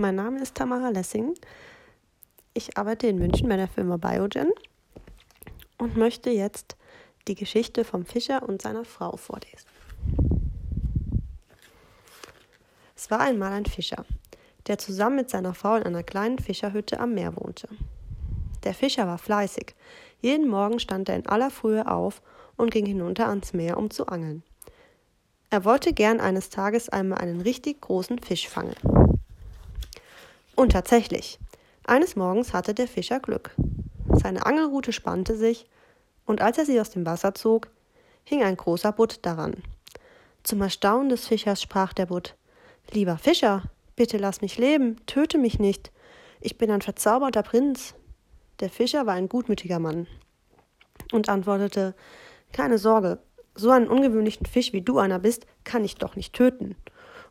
Mein Name ist Tamara Lessing. Ich arbeite in München bei der Firma Biogen und möchte jetzt die Geschichte vom Fischer und seiner Frau vorlesen. Es war einmal ein Fischer, der zusammen mit seiner Frau in einer kleinen Fischerhütte am Meer wohnte. Der Fischer war fleißig. Jeden Morgen stand er in aller Frühe auf und ging hinunter ans Meer, um zu angeln. Er wollte gern eines Tages einmal einen richtig großen Fisch fangen. Und tatsächlich, eines Morgens hatte der Fischer Glück. Seine Angelrute spannte sich, und als er sie aus dem Wasser zog, hing ein großer Butt daran. Zum Erstaunen des Fischers sprach der Butt Lieber Fischer, bitte lass mich leben, töte mich nicht. Ich bin ein verzauberter Prinz. Der Fischer war ein gutmütiger Mann und antwortete Keine Sorge, so einen ungewöhnlichen Fisch wie du einer bist, kann ich doch nicht töten.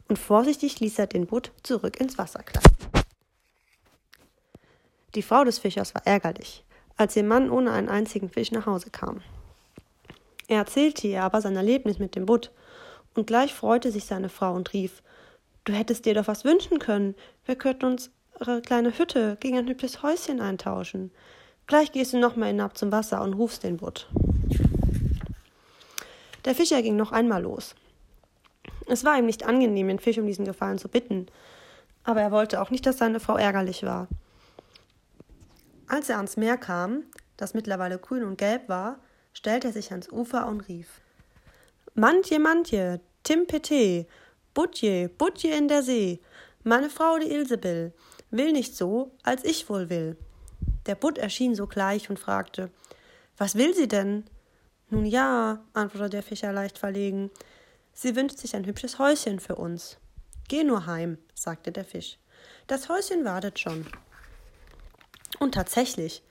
Und vorsichtig ließ er den Butt zurück ins Wasser gleiten. Die Frau des Fischers war ärgerlich, als ihr Mann ohne einen einzigen Fisch nach Hause kam. Er erzählte ihr aber sein Erlebnis mit dem Butt, und gleich freute sich seine Frau und rief Du hättest dir doch was wünschen können. Wir könnten unsere kleine Hütte gegen ein hübsches Häuschen eintauschen. Gleich gehst du nochmal hinab zum Wasser und rufst den Butt. Der Fischer ging noch einmal los. Es war ihm nicht angenehm, den Fisch um diesen Gefallen zu bitten, aber er wollte auch nicht, dass seine Frau ärgerlich war. Als er ans Meer kam, das mittlerweile grün und gelb war, stellte er sich ans Ufer und rief Mantje, Mantje, Timpete, Butje, Butje in der See, meine Frau die Ilsebill, will nicht so, als ich wohl will. Der Butt erschien sogleich und fragte Was will sie denn? Nun ja, antwortete der Fischer leicht verlegen, sie wünscht sich ein hübsches Häuschen für uns. Geh nur heim, sagte der Fisch. Das Häuschen wartet schon. Und tatsächlich,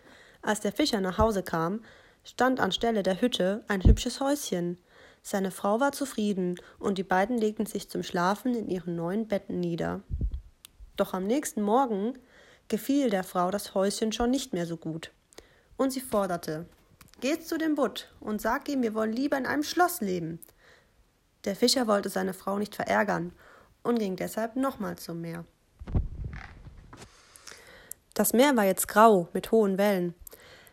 als der Fischer nach Hause kam, stand anstelle der Hütte ein hübsches Häuschen. Seine Frau war zufrieden, und die beiden legten sich zum Schlafen in ihren neuen Betten nieder. Doch am nächsten Morgen gefiel der Frau das Häuschen schon nicht mehr so gut. Und sie forderte Geht zu dem Butt und sag ihm, wir wollen lieber in einem Schloss leben. Der Fischer wollte seine Frau nicht verärgern und ging deshalb nochmal zum Meer. Das Meer war jetzt grau mit hohen Wellen.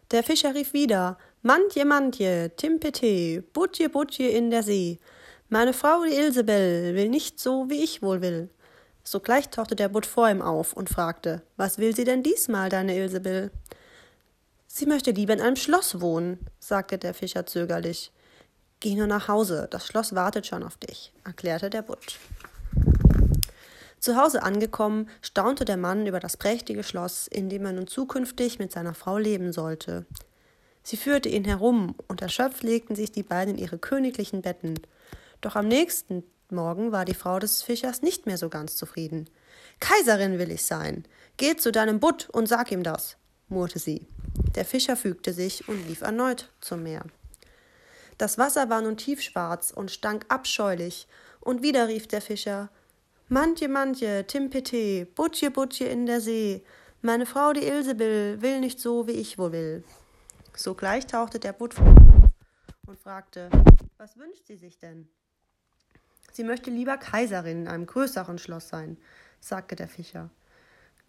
Der Fischer rief wieder Mantje, Mantje, Timpete, Butje, Butje in der See. Meine Frau, die Ilsebell, will nicht so, wie ich wohl will. Sogleich tauchte der Butt vor ihm auf und fragte, was will sie denn diesmal, deine Ilsebell? Sie möchte lieber in einem Schloss wohnen, sagte der Fischer zögerlich. Geh nur nach Hause, das Schloss wartet schon auf dich, erklärte der Butt. Zu Hause angekommen, staunte der Mann über das prächtige Schloss, in dem er nun zukünftig mit seiner Frau leben sollte. Sie führte ihn herum, und erschöpft legten sich die beiden in ihre königlichen Betten. Doch am nächsten Morgen war die Frau des Fischers nicht mehr so ganz zufrieden. Kaiserin will ich sein. Geh zu deinem Butt und sag ihm das, murrte sie. Der Fischer fügte sich und lief erneut zum Meer. Das Wasser war nun tiefschwarz und stank abscheulich, und wieder rief der Fischer Mantje, Mantje, Timpete, Butje, Butje in der See. Meine Frau, die Ilsebill, will nicht so, wie ich wohl will. Sogleich tauchte der Butt auf und fragte, was wünscht sie sich denn? Sie möchte lieber Kaiserin in einem größeren Schloss sein, sagte der Fischer.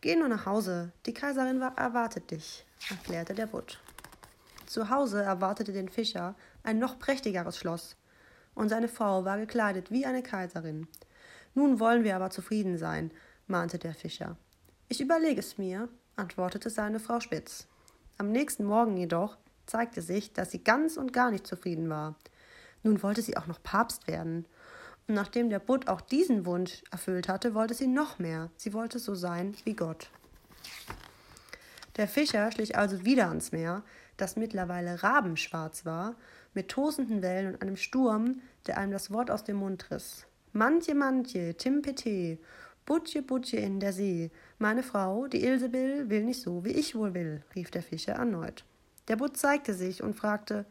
Geh nur nach Hause, die Kaiserin erwartet dich, erklärte der Butt. Zu Hause erwartete den Fischer ein noch prächtigeres Schloss, und seine Frau war gekleidet wie eine Kaiserin. Nun wollen wir aber zufrieden sein, mahnte der Fischer. Ich überlege es mir, antwortete seine Frau Spitz. Am nächsten Morgen jedoch zeigte sich, dass sie ganz und gar nicht zufrieden war. Nun wollte sie auch noch Papst werden. Und nachdem der Butt auch diesen Wunsch erfüllt hatte, wollte sie noch mehr. Sie wollte so sein wie Gott. Der Fischer schlich also wieder ans Meer, das mittlerweile rabenschwarz war, mit tosenden Wellen und einem Sturm, der einem das Wort aus dem Mund riss. Mantje, Mantje, Timpete, Butje, Butje in der See. Meine Frau, die Ilsebill, will nicht so, wie ich wohl will, rief der Fischer erneut. Der Butt zeigte sich und fragte,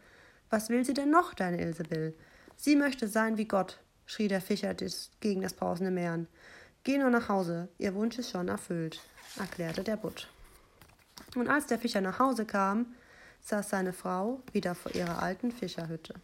was will sie denn noch, deine Ilsebill? Sie möchte sein wie Gott, schrie der Fischer gegen das brausende Meer an. Geh nur nach Hause, ihr Wunsch ist schon erfüllt, erklärte der Butt. Und als der Fischer nach Hause kam, saß seine Frau wieder vor ihrer alten Fischerhütte.